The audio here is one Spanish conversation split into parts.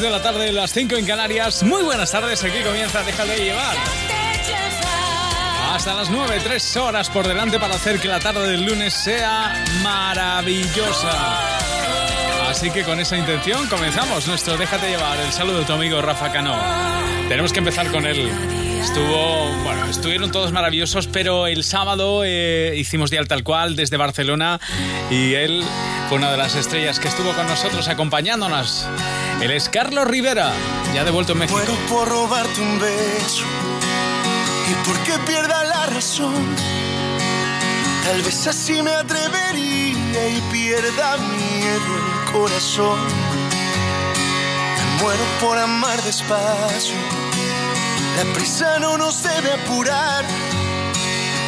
Las 6 de la tarde, las 5 en Canarias. Muy buenas tardes, aquí comienza Déjate llevar. Hasta las 9, 3 horas por delante para hacer que la tarde del lunes sea maravillosa. Así que con esa intención comenzamos nuestro Déjate llevar. El saludo de tu amigo Rafa Cano. Tenemos que empezar con él. Estuvo, bueno, estuvieron todos maravillosos, pero el sábado eh, hicimos Dial Tal Cual desde Barcelona y él fue una de las estrellas que estuvo con nosotros acompañándonos. Él es Carlos Rivera, ya de vuelto en México. Muero por robarte un beso y porque pierda la razón. Tal vez así me atrevería y pierda miedo el corazón. Me muero por amar despacio la prisa no nos debe apurar.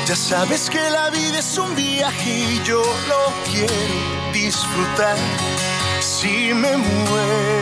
Ya sabes que la vida es un viaje y yo lo quiero disfrutar. Si me muero,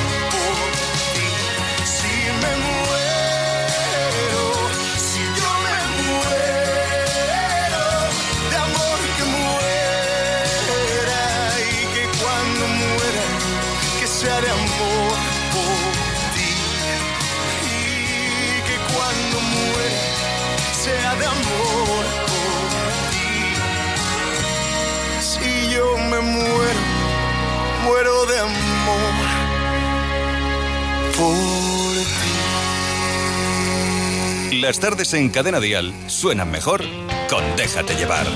Las tardes en Cadena Dial suenan mejor con Déjate llevar.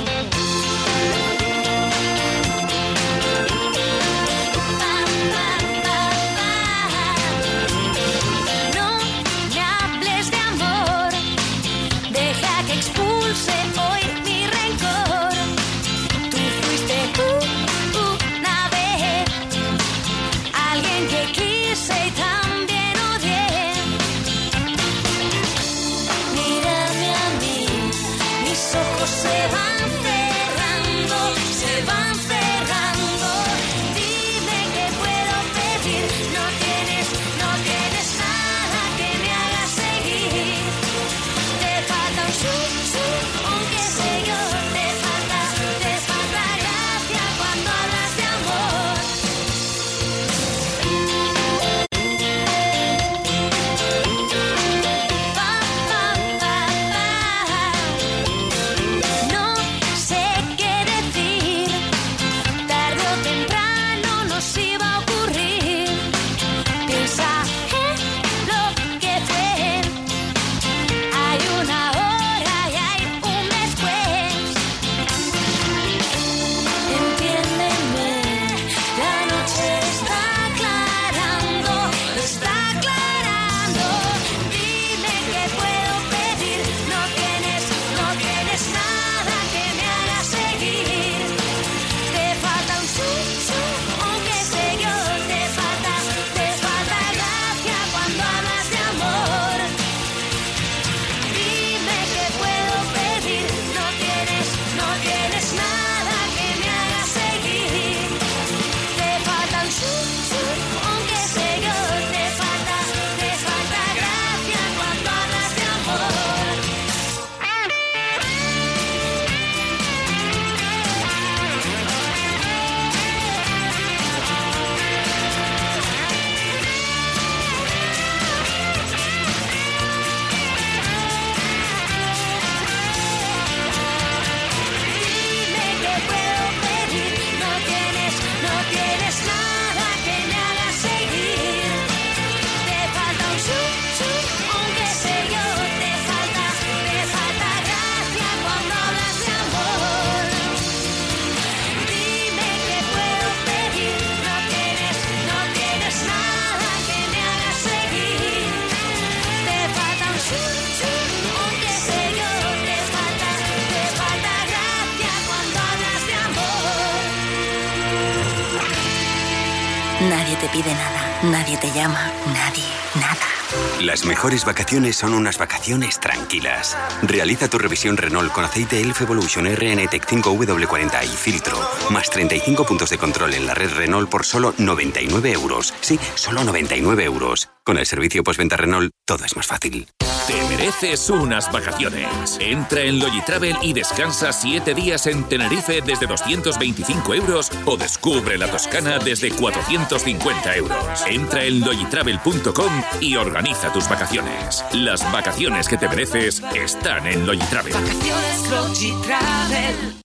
Las mejores vacaciones son unas vacaciones tranquilas. Realiza tu revisión Renault con aceite Elf Evolution RN Tech 5W40 y filtro. Más 35 puntos de control en la red Renault por solo 99 euros. Sí, solo 99 euros. Con el servicio postventa Renault, todo es más fácil. Te mereces unas vacaciones. Entra en Logitravel y descansa 7 días en Tenerife desde 225 euros o descubre la Toscana desde 450 euros. Entra en logitravel.com y organiza tus vacaciones. Las vacaciones que te mereces están en Logitravel. Vacaciones Logitravel.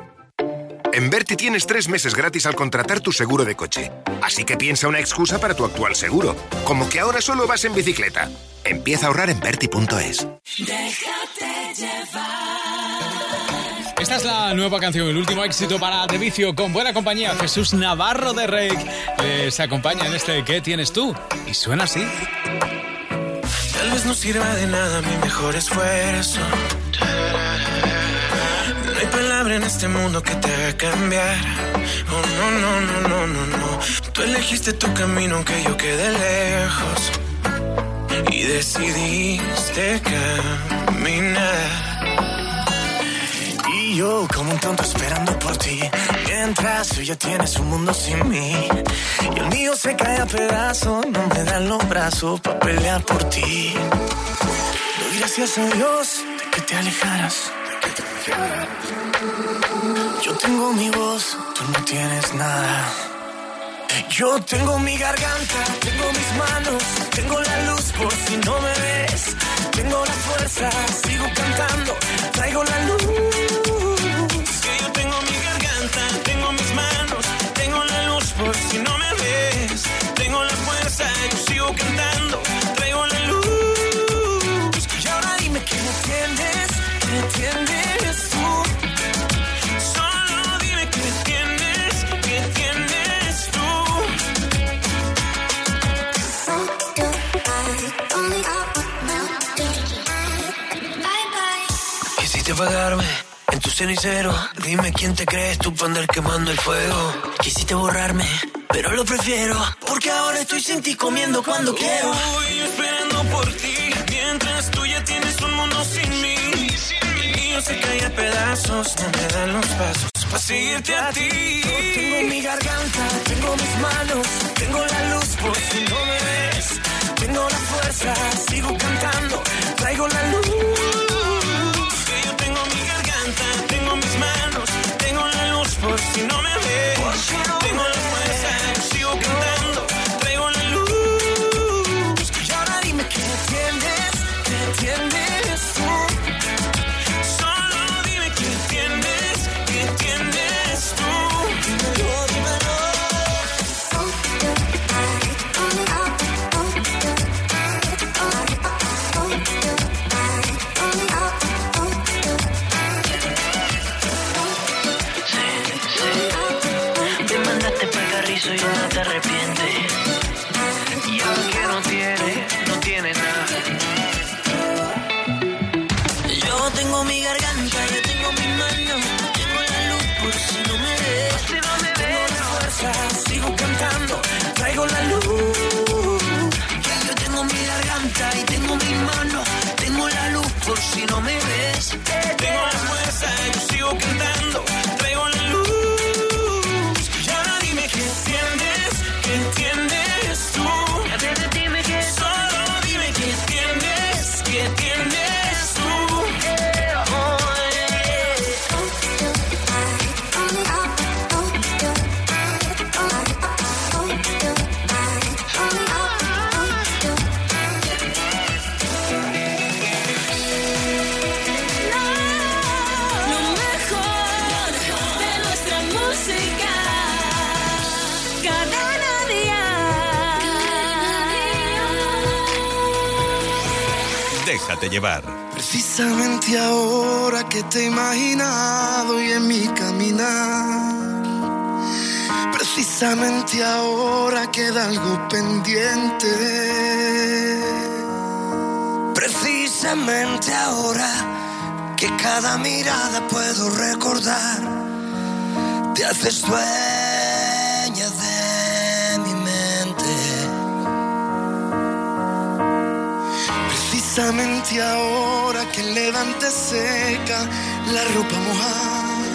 En Berti tienes tres meses gratis al contratar tu seguro de coche. Así que piensa una excusa para tu actual seguro. Como que ahora solo vas en bicicleta. Empieza a ahorrar en Berti.es. Déjate llevar. Esta es la nueva canción, el último éxito para De Vicio con buena compañía. Jesús Navarro de Rey se acompaña en este ¿Qué tienes tú? Y suena así. Tal vez no sirva de nada mi mejor esfuerzo palabra en este mundo que te haga cambiar. Oh, no, no, no, no, no, no. Tú elegiste tu camino aunque yo quede lejos. Y decidiste caminar. Y yo como un tonto esperando por ti. Mientras tú ya tienes un mundo sin mí. Y el mío se cae a pedazos. No me dan los brazos para pelear por ti. Doy gracias a Dios de que te alejaras yo tengo mi voz, tú no tienes nada. Yo tengo mi garganta, tengo mis manos, tengo la luz por si no me ves. Tengo la fuerza, sigo cantando, traigo la luz. Que yo tengo mi garganta, tengo mis manos, tengo la luz por si cenicero. Dime quién te crees tú para andar quemando el fuego. Quisiste borrarme, pero lo prefiero. Porque ahora estoy sin ti comiendo cuando quiero. Estoy esperando por ti, mientras tú ya tienes un mundo sin mí. El mío se cae a pedazos, no me dan los pasos para seguirte a ti. Yo tengo mi garganta, tengo mis manos, tengo la luz por si no me ves. Tengo la fuerza, sigo cantando, traigo la luz por si no me ves. Precisamente ahora que te he imaginado y en mi caminar. Precisamente ahora queda algo pendiente. Precisamente ahora que cada mirada puedo recordar, te haces dueña Precisamente ahora que el levante seca la ropa mojada.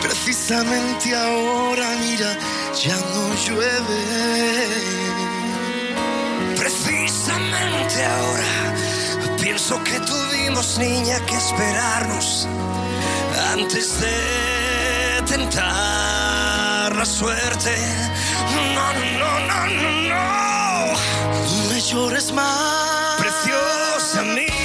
Precisamente ahora, mira, ya no llueve. Precisamente ahora pienso que tuvimos niña que esperarnos antes de tentar la suerte. No, no, no, no. No me llores más, preciosa mía.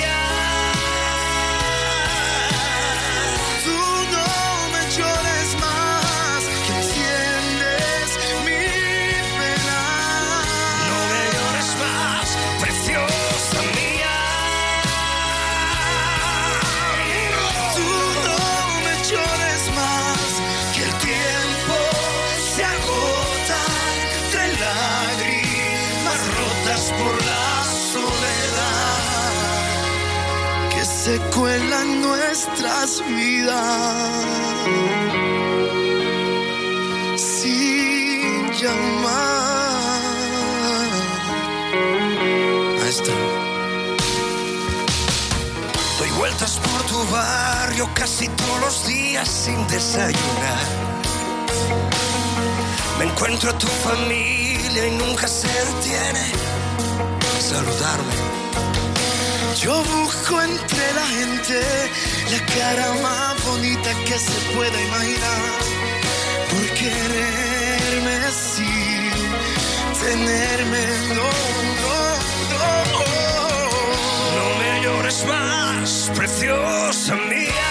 Nuestras vidas sin llamar. Maestro. Doy vueltas por tu barrio casi todos los días sin desayunar. Me encuentro a tu familia y nunca se detiene saludarme. Yo busco entre la gente la cara más bonita que se pueda imaginar. Por quererme sin tenerme, no, no, no. No me llores más, preciosa mía.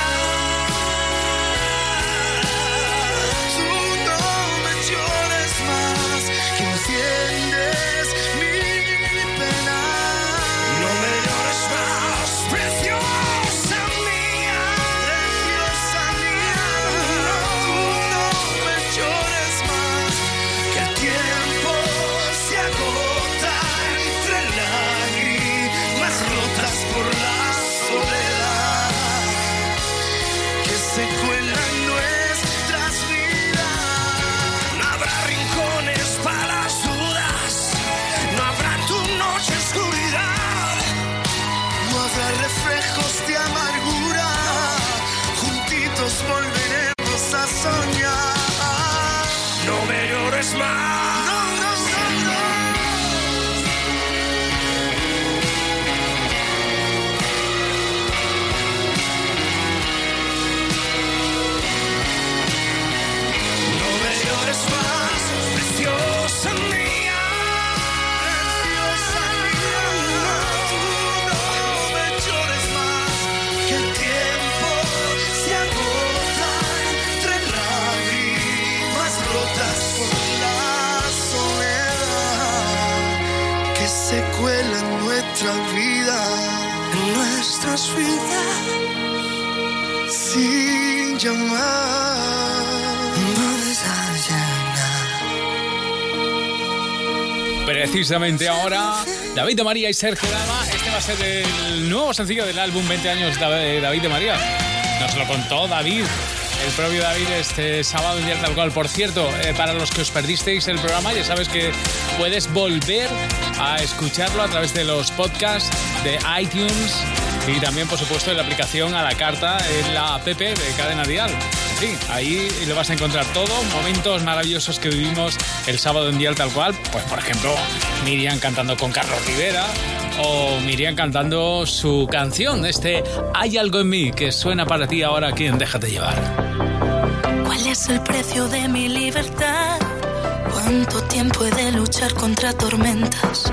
Precisamente ahora, David de María y Sergio Dama. Este va a ser el nuevo sencillo del álbum 20 años de David de María. Nos lo contó David. El propio David este sábado en día tal cual. Por cierto, eh, para los que os perdisteis el programa, ya sabes que puedes volver a escucharlo a través de los podcasts de iTunes y también, por supuesto, en la aplicación a la carta en la app de Cadena Dial. Sí, ahí lo vas a encontrar todo, momentos maravillosos que vivimos el sábado en Dial tal cual. Pues, por ejemplo, Miriam cantando con Carlos Rivera o Miriam cantando su canción, este Hay algo en mí que suena para ti ahora aquí Déjate llevar. ¿Cuál es el precio de mi libertad? ¿Cuánto tiempo he de luchar contra tormentas?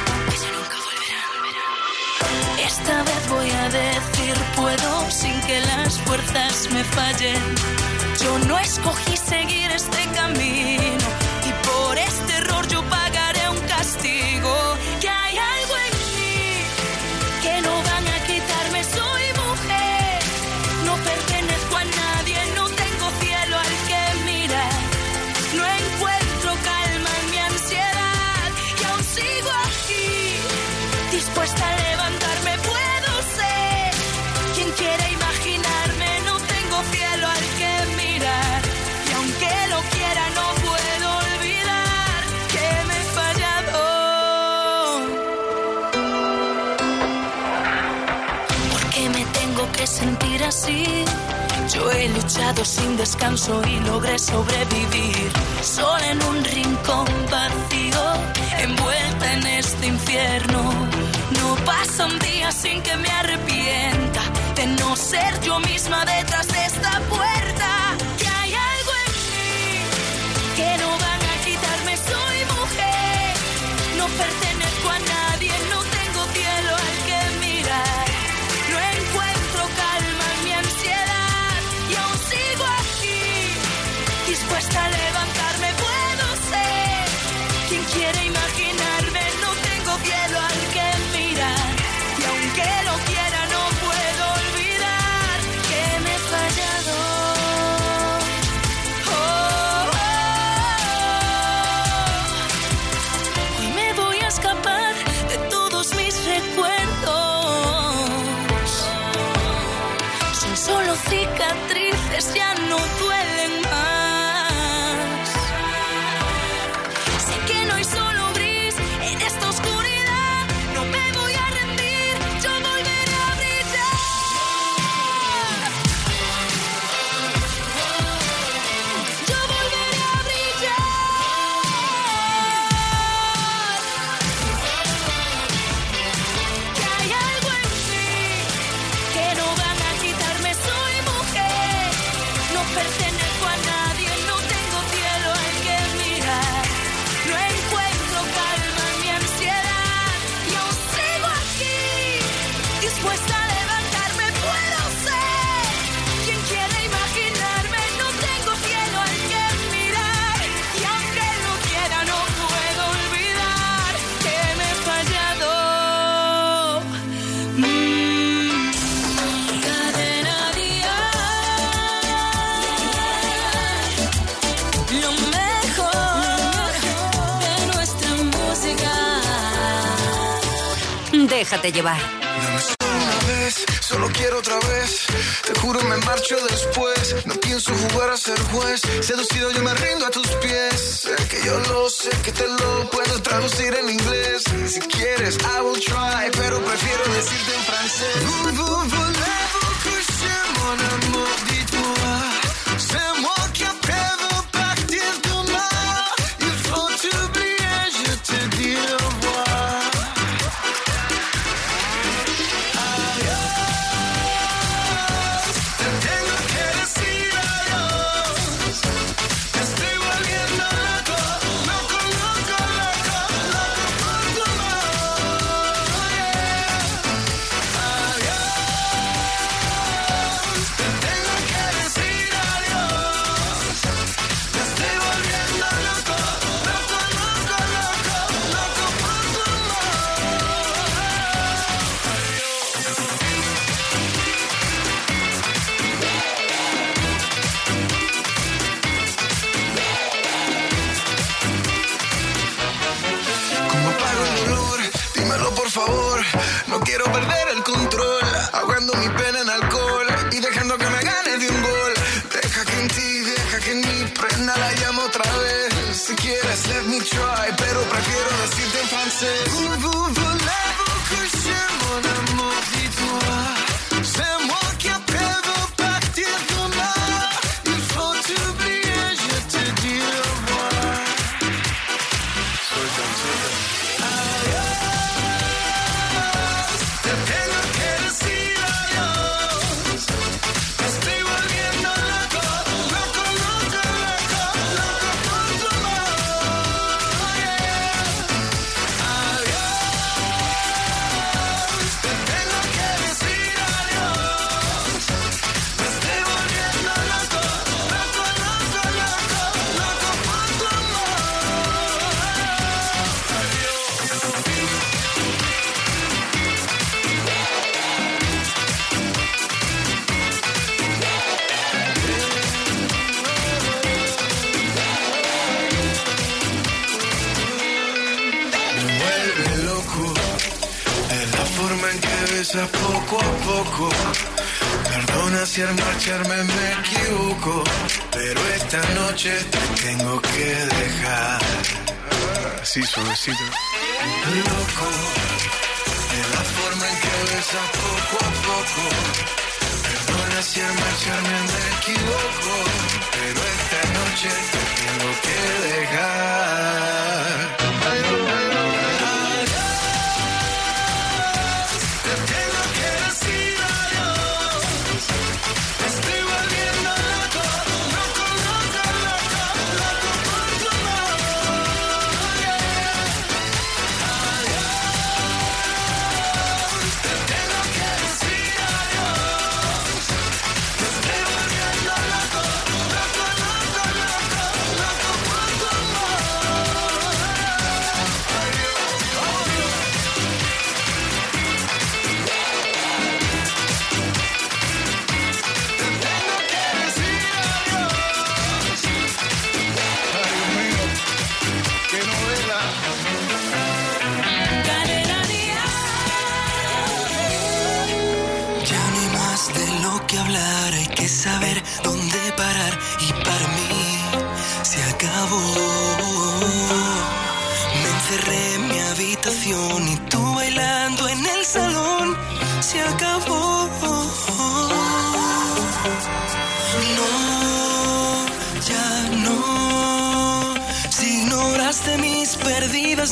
Esta vez voy a decir puedo sin que las fuerzas me fallen. Yo no escogí seguir este camino así. Yo he luchado sin descanso y logré sobrevivir. Solo en un rincón vacío, envuelta en este infierno. No pasa un día sin que me arrepienta de no ser yo misma detrás de esta puerta. Que hay algo en mí que no van a quitarme. Soy mujer, no pertenezco. déjate llevar. Una vez, solo quiero otra vez. Te juro, me marcho después. No pienso jugar a ser juez. Seducido, yo me rindo a tus pies. Sé que yo lo sé, que te lo puedo traducir en inglés. Si quieres, I will try, pero prefiero decirte en francés. Vous, vous, vous poco a poco. Perdona si al marcharme me equivoco, pero esta noche te tengo que dejar. Así suavecito. Loco, de la forma en que besas poco a poco. Perdona si al marcharme me equivoco, pero esta noche te tengo que dejar.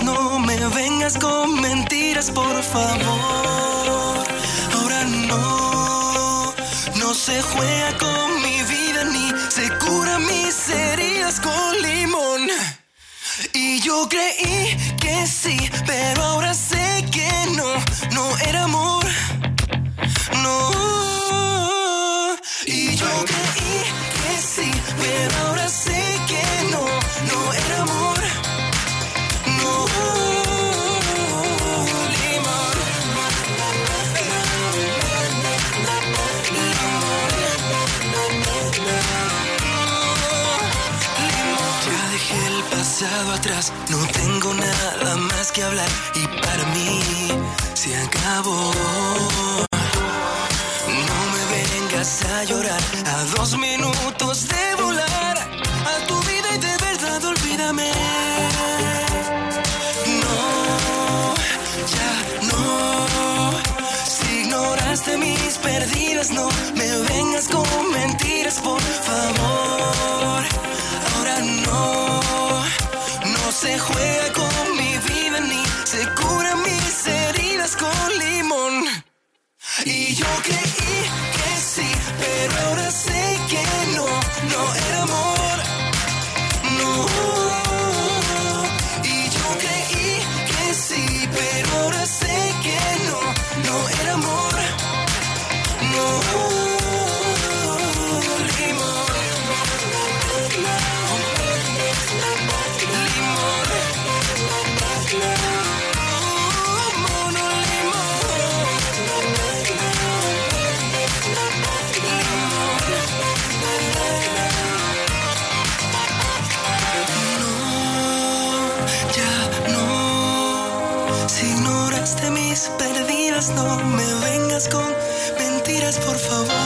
No me vengas con mentiras, por favor. Ahora no, no se juega con mi vida ni se cura mis heridas con limón. Y yo creí que sí, pero ahora sé que no, no era amor. No. Y yo creí que sí, pero ahora sé no tengo nada más que hablar y para mí se acabó. No me vengas a llorar a dos minutos de volar a tu vida y de verdad olvídame. No, ya no. Si ignoraste mis perdidas, no me vengas con mentiras, por favor. Se juega con mi vida ni se cura mis heridas con limón. Y yo creí que sí, pero ahora sé que no, no era amor. No me vengas con mentiras, por favor.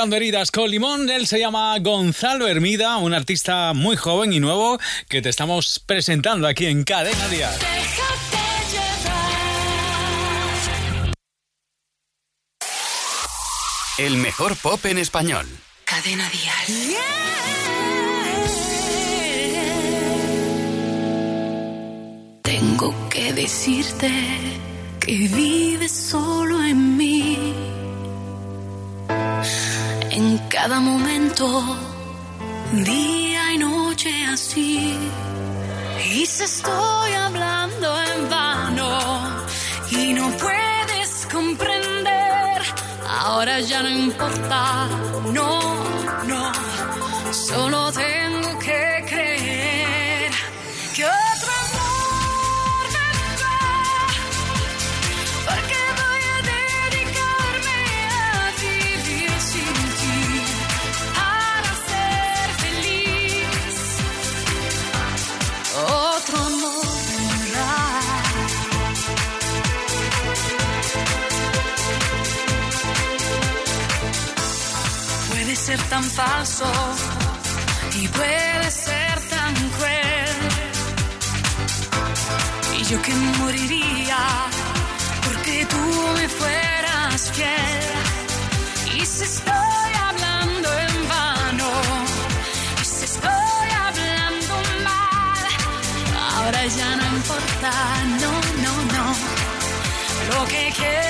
Curando heridas con limón, él se llama Gonzalo Hermida, un artista muy joven y nuevo que te estamos presentando aquí en Cadena Dial. El mejor pop en español. Cadena Dial. Tengo que decirte que vives solo en mí en cada momento, día noche así. Y se estoy hablando en vano y no puedes comprender, ahora ya no importa, no, no, solo tengo tan falso y puede ser tan cruel. Y yo que moriría porque tú me fueras fiel. Y si estoy hablando en vano, y si estoy hablando mal, ahora ya no importa, no, no, no. Lo que quiero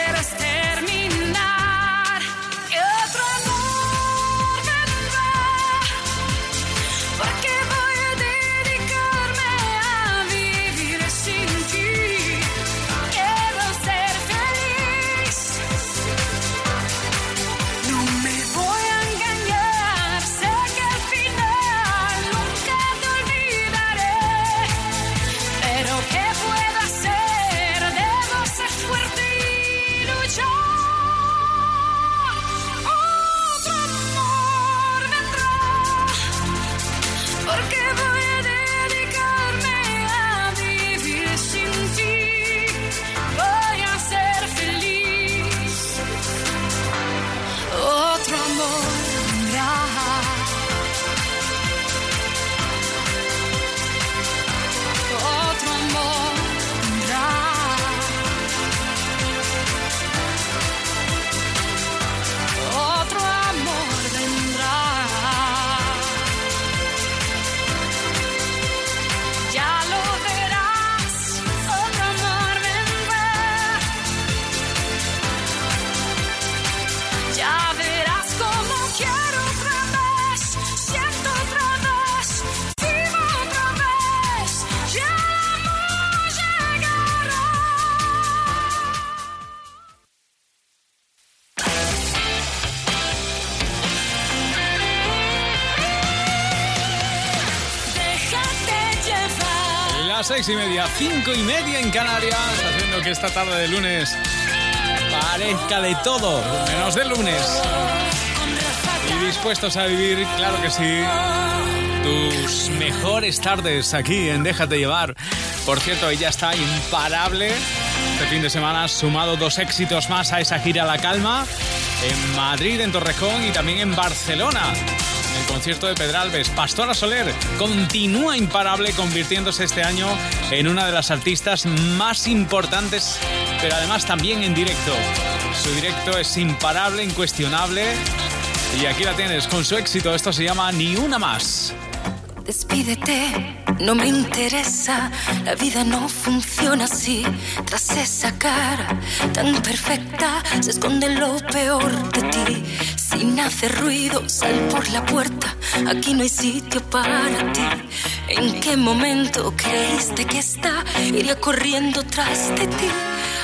y media, cinco y media en Canarias, haciendo que esta tarde de lunes parezca de todo, menos de lunes. Y dispuestos a vivir, claro que sí, tus mejores tardes aquí en Déjate llevar. Por cierto, ella está imparable. Este fin de semana sumado dos éxitos más a esa gira La Calma en Madrid, en Torrejón y también en Barcelona. Concierto de Pedralbes, Pastora Soler continúa imparable convirtiéndose este año en una de las artistas más importantes, pero además también en directo. Su directo es imparable, incuestionable. Y aquí la tienes con su éxito. Esto se llama Ni una más. Despídete, no me interesa, la vida no funciona así. Tras esa cara tan perfecta se esconde lo peor de ti. Sin hacer ruido, sal por la puerta, aquí no hay sitio para ti. ¿En qué momento creíste que esta iría corriendo tras de ti?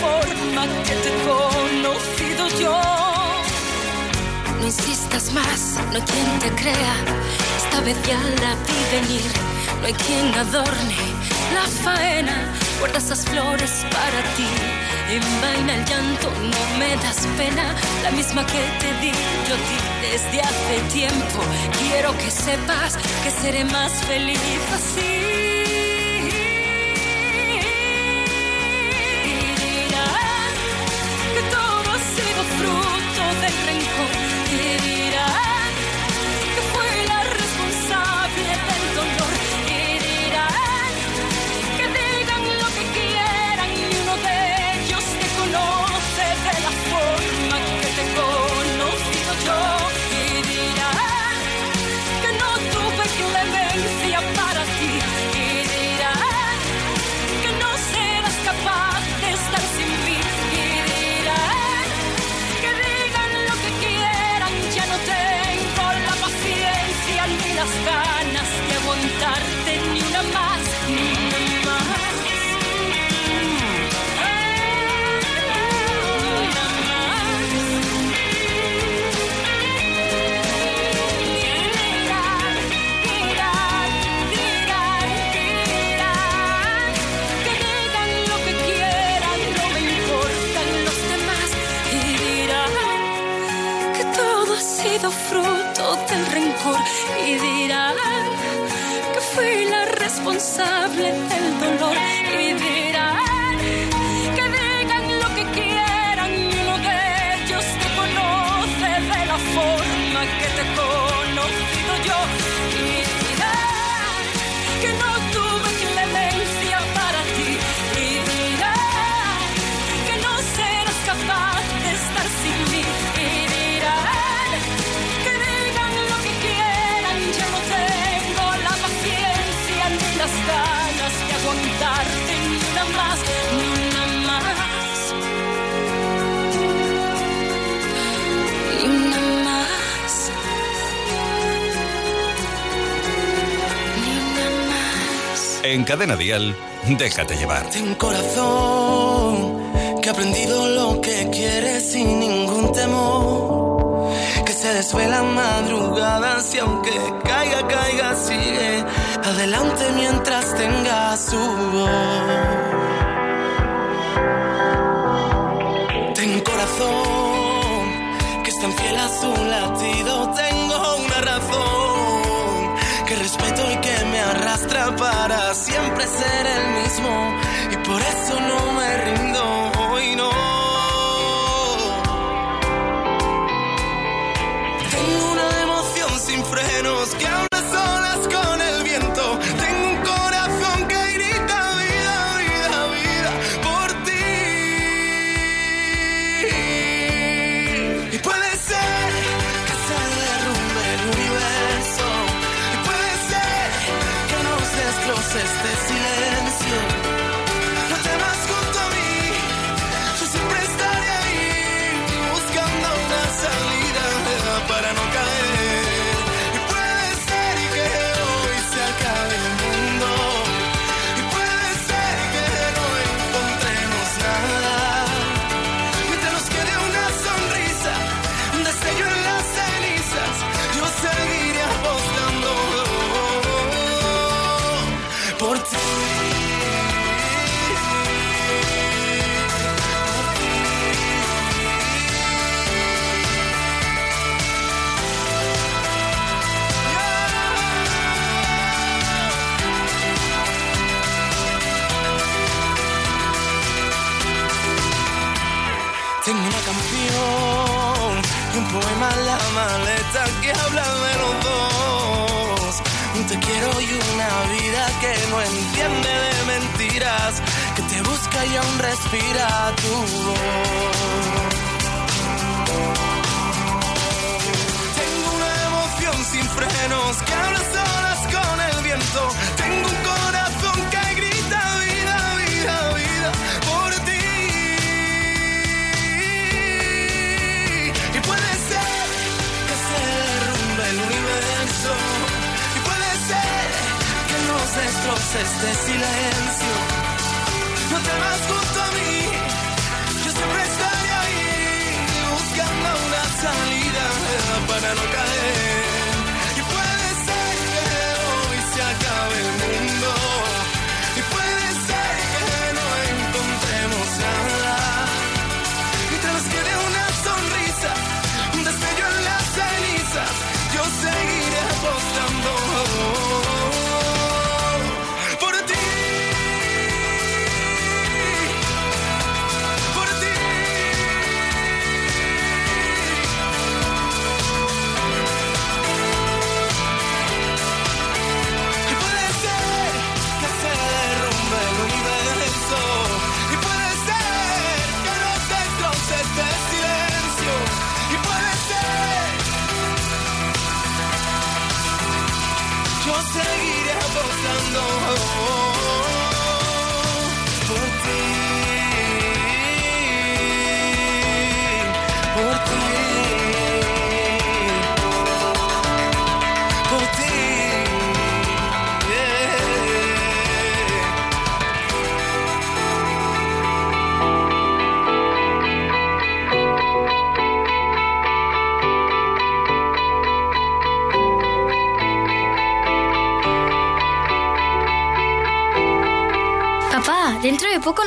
Forma que te he conocido yo. No insistas más, no hay quien te crea. Esta vez ya la vi venir. No hay quien adorne la faena. Guarda esas flores para ti. Envaina el llanto, no me das pena. La misma que te di yo ti desde hace tiempo. Quiero que sepas que seré más feliz así. sable En Cadena Dial, déjate llevar. Ten corazón que ha aprendido lo que quiere sin ningún temor. Que se desvelan madrugadas y aunque caiga, caiga, sigue adelante mientras tenga su voz. Ten corazón que es tan fiel a su latido. Tengo un arrastra para siempre ser el mismo y por eso no me rindo hoy no.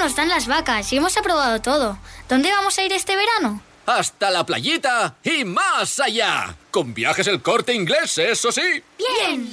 Nos dan las vacas y hemos aprobado todo. ¿Dónde vamos a ir este verano? Hasta la playita y más allá. Con viajes el corte inglés, eso sí. Bien.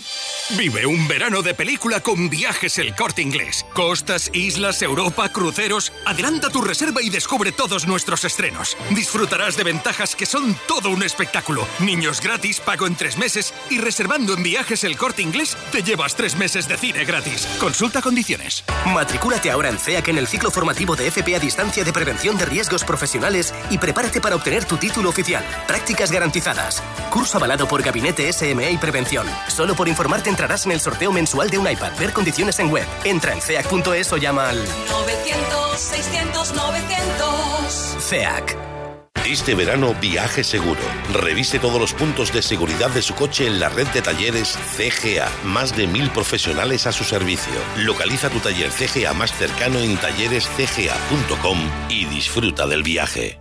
Vive un verano de película con viajes el corte inglés. Costas, islas, Europa, cruceros. Adelanta tu reserva y descubre todos nuestros estrenos. Disfrutarás de ventajas que son todo un espectáculo. Niños gratis, pago en tres meses y reservando en viajes el corte inglés te llevas tres meses de cine gratis. Consulta condiciones. Matricúlate ahora en CEAC en el ciclo formativo de FP a distancia de prevención de riesgos profesionales y prepárate para obtener tu título oficial. Prácticas garantizadas. Curso avalado por Gabinete SME y Prevención. Solo por informarte entrarás en el sorteo mensual de un iPad. Ver condiciones en web. Entra en ceac.es o llama al 900 600 900. CEAC. Este verano viaje seguro. Revise todos los puntos de seguridad de su coche en la red de talleres CGA. Más de mil profesionales a su servicio. Localiza tu taller CGA más cercano en tallerescga.com y disfruta del viaje.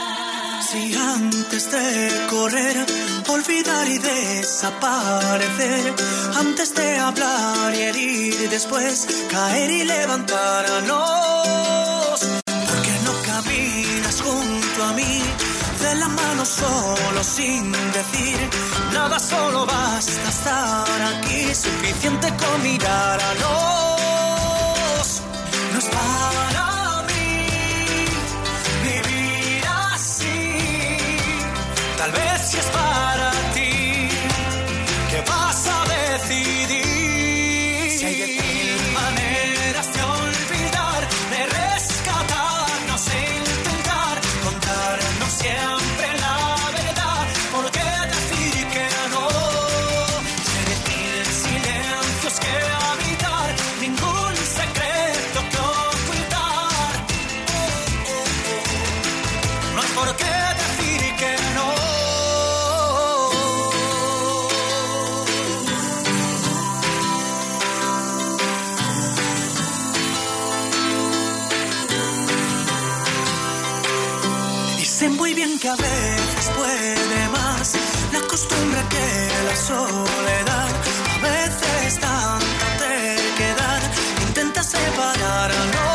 Si antes de correr, olvidar y desaparecer, antes de hablar y herir, después caer y levantarnos, porque no caminas junto a mí, de la mano solo sin decir nada, solo basta estar aquí, suficiente con mirar a los, Tal vez si es para que a veces puede más la costumbre que la soledad. A veces tanta terquedad intenta separarnos.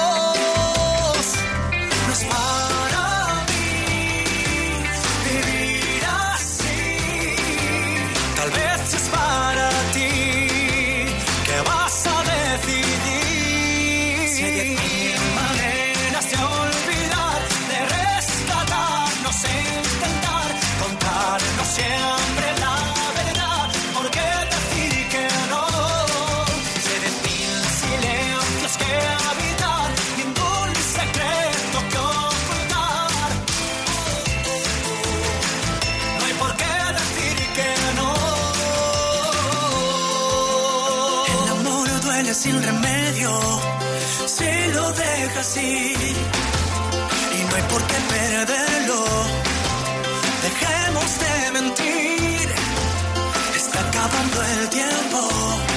Y no hay por qué perderlo. Dejemos de mentir. Está acabando el tiempo.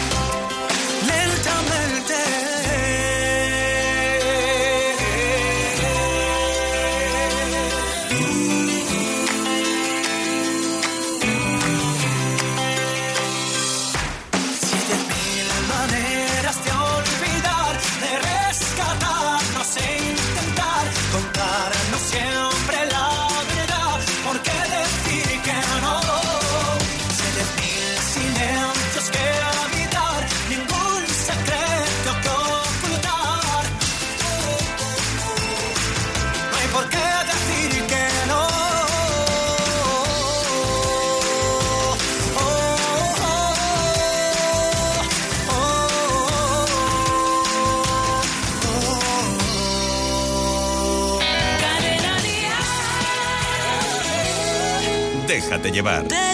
Llevar.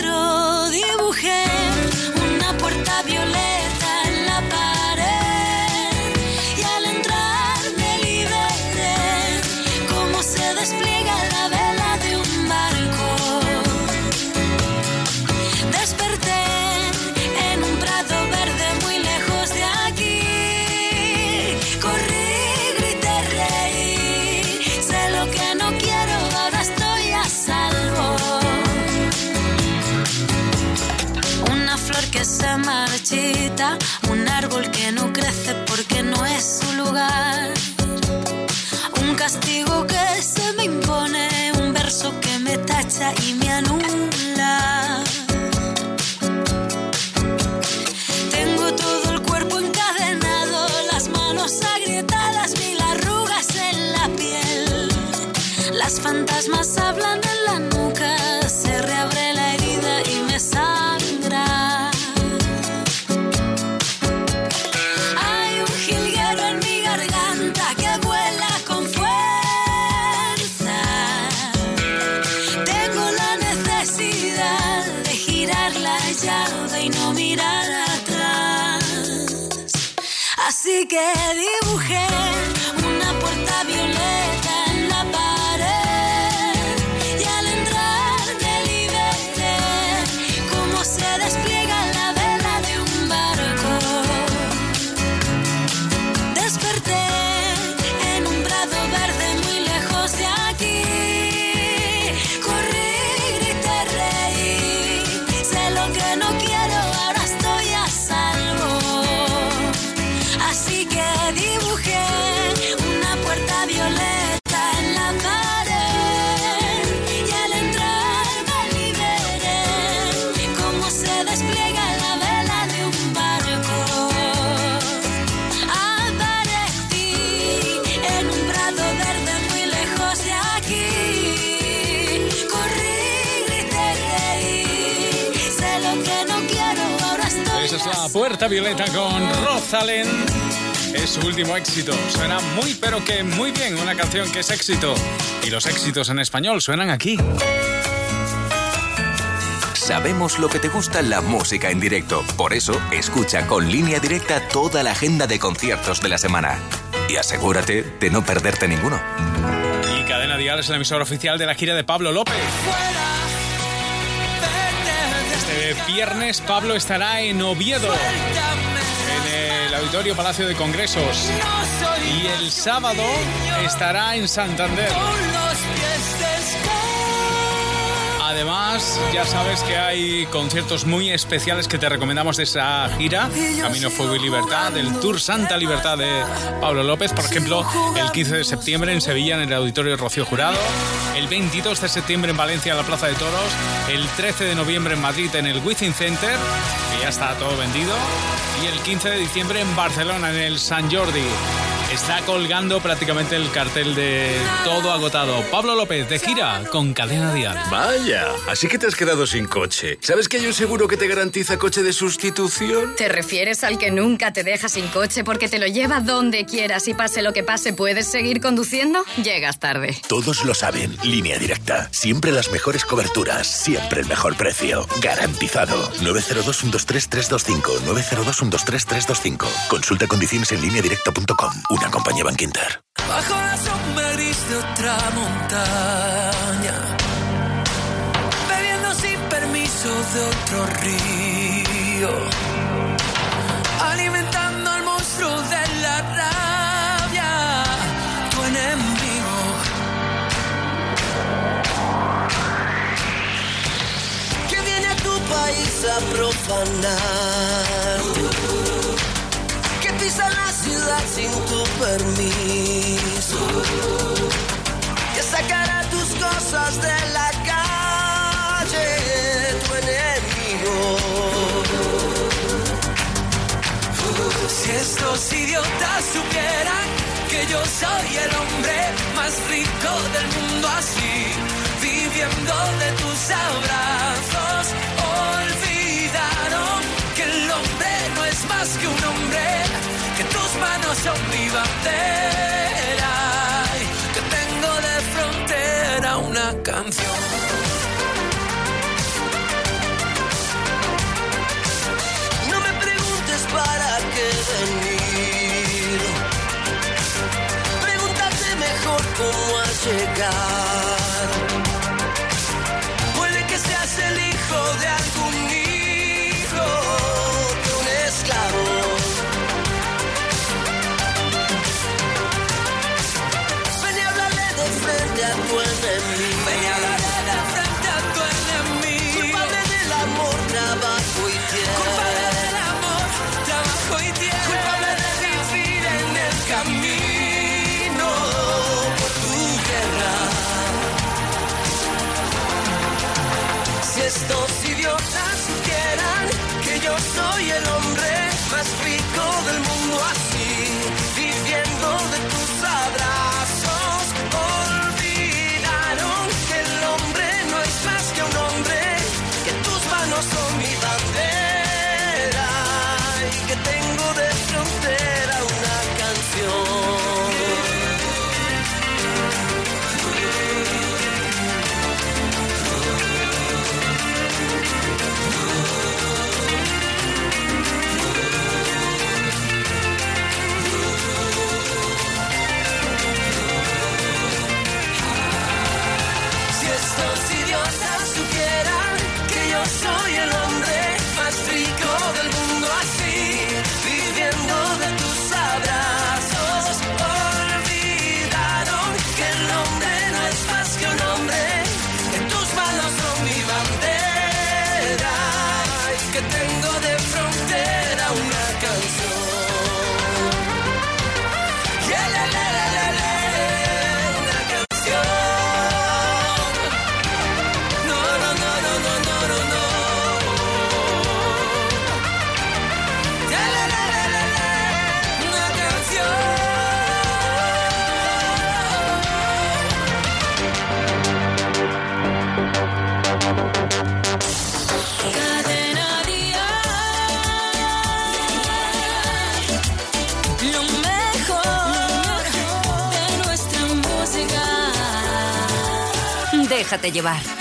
Que dibujé es la Puerta Violeta con Rosalén. Es su último éxito. Suena muy, pero que muy bien. Una canción que es éxito. Y los éxitos en español suenan aquí. Sabemos lo que te gusta la música en directo. Por eso, escucha con línea directa toda la agenda de conciertos de la semana. Y asegúrate de no perderte ninguno. Y Cadena Dial es la emisora oficial de la gira de Pablo López. Este viernes Pablo estará en Oviedo, en el Auditorio Palacio de Congresos. Y el sábado estará en Santander. Además, ya sabes que hay conciertos muy especiales que te recomendamos de esa gira, Camino, Fuego y Libertad, del Tour Santa Libertad de Pablo López, por ejemplo, el 15 de septiembre en Sevilla en el Auditorio Rocío Jurado, el 22 de septiembre en Valencia en la Plaza de Toros, el 13 de noviembre en Madrid en el Wizzing Center, que ya está todo vendido, y el 15 de diciembre en Barcelona en el San Jordi. Está colgando prácticamente el cartel de todo agotado. Pablo López de gira con Cadena Dial. Vaya, así que te has quedado sin coche. ¿Sabes que hay un seguro que te garantiza coche de sustitución? ¿Te refieres al que nunca te deja sin coche porque te lo lleva donde quieras y pase lo que pase, puedes seguir conduciendo? Llegas tarde. Todos lo saben. Línea directa. Siempre las mejores coberturas. Siempre el mejor precio. Garantizado. 902-123-325. 902-123-325. Consulta condiciones en línea directa.com. Una compañía Bankinter. Bajo la sombra gris de otra montaña, bebiendo sin permiso de otro río, alimentando al monstruo de la rabia, tu enemigo. Que viene a tu país a profanar sin tu permiso, que sacará tus cosas de la calle, tu enemigo. Si estos idiotas supieran que yo soy el hombre más rico del mundo así, viviendo de tus abrazos, olvidaron que el hombre no es más que un hombre, que tus manos son mi bandera, y que tengo de frontera una canción. No me preguntes para qué venir, pregúntate mejor cómo has llegar. Déjate llevar.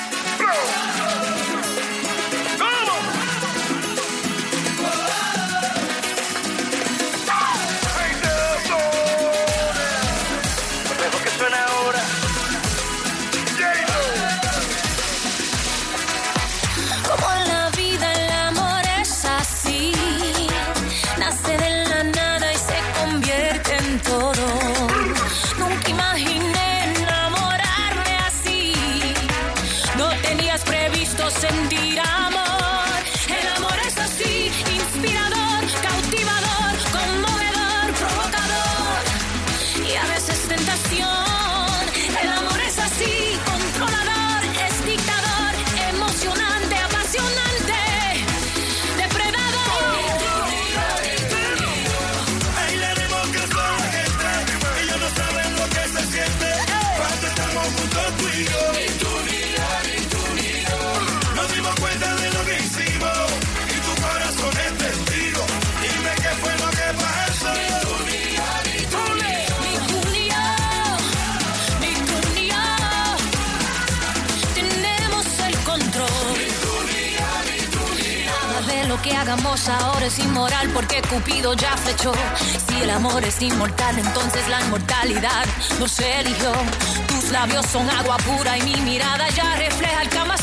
inmortal, entonces la inmortalidad nos eligió. Tus labios son agua pura y mi mirada ya refleja el Kama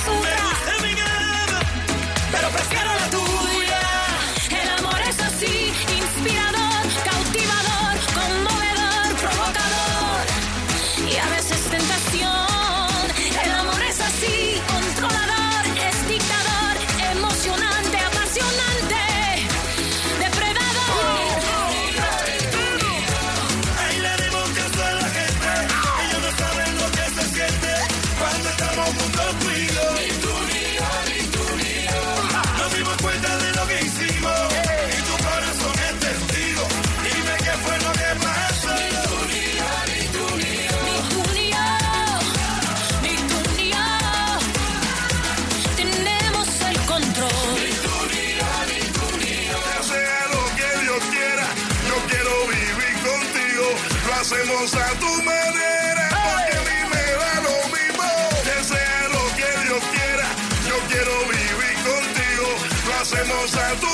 hacemos a tu manera, porque a mí me da lo mismo, que sea lo que Dios quiera, yo quiero vivir contigo, lo hacemos a tu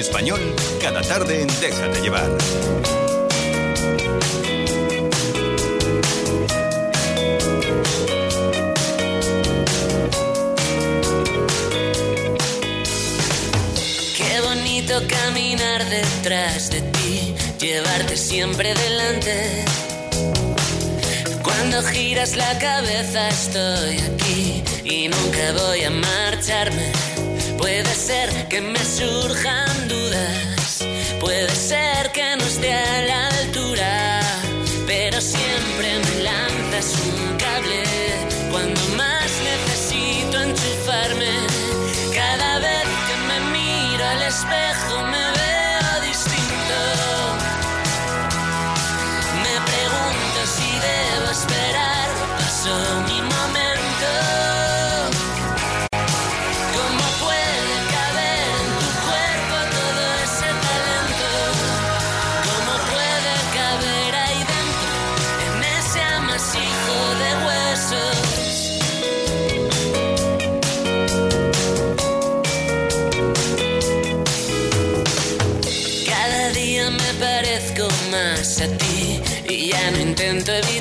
español cada tarde en Déjate llevar. Qué bonito caminar detrás de ti, llevarte siempre delante. Cuando giras la cabeza estoy aquí y nunca voy a marcharme. Puede ser que me surjan dudas, puede ser que no esté a la altura, pero siempre me lanzas un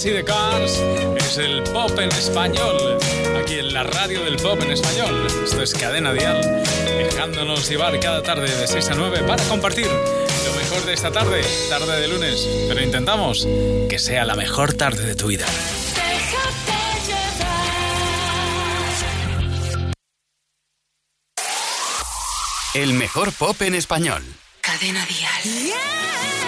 son de Cars. Es el pop en español. Aquí en la radio del pop en español. Esto es Cadena Dial. Dejándonos llevar cada tarde de 6 a 9 para compartir lo mejor de esta tarde, tarde de lunes. Pero intentamos que sea la mejor tarde de tu vida. El mejor pop en español. Cadena Dial. Ayer,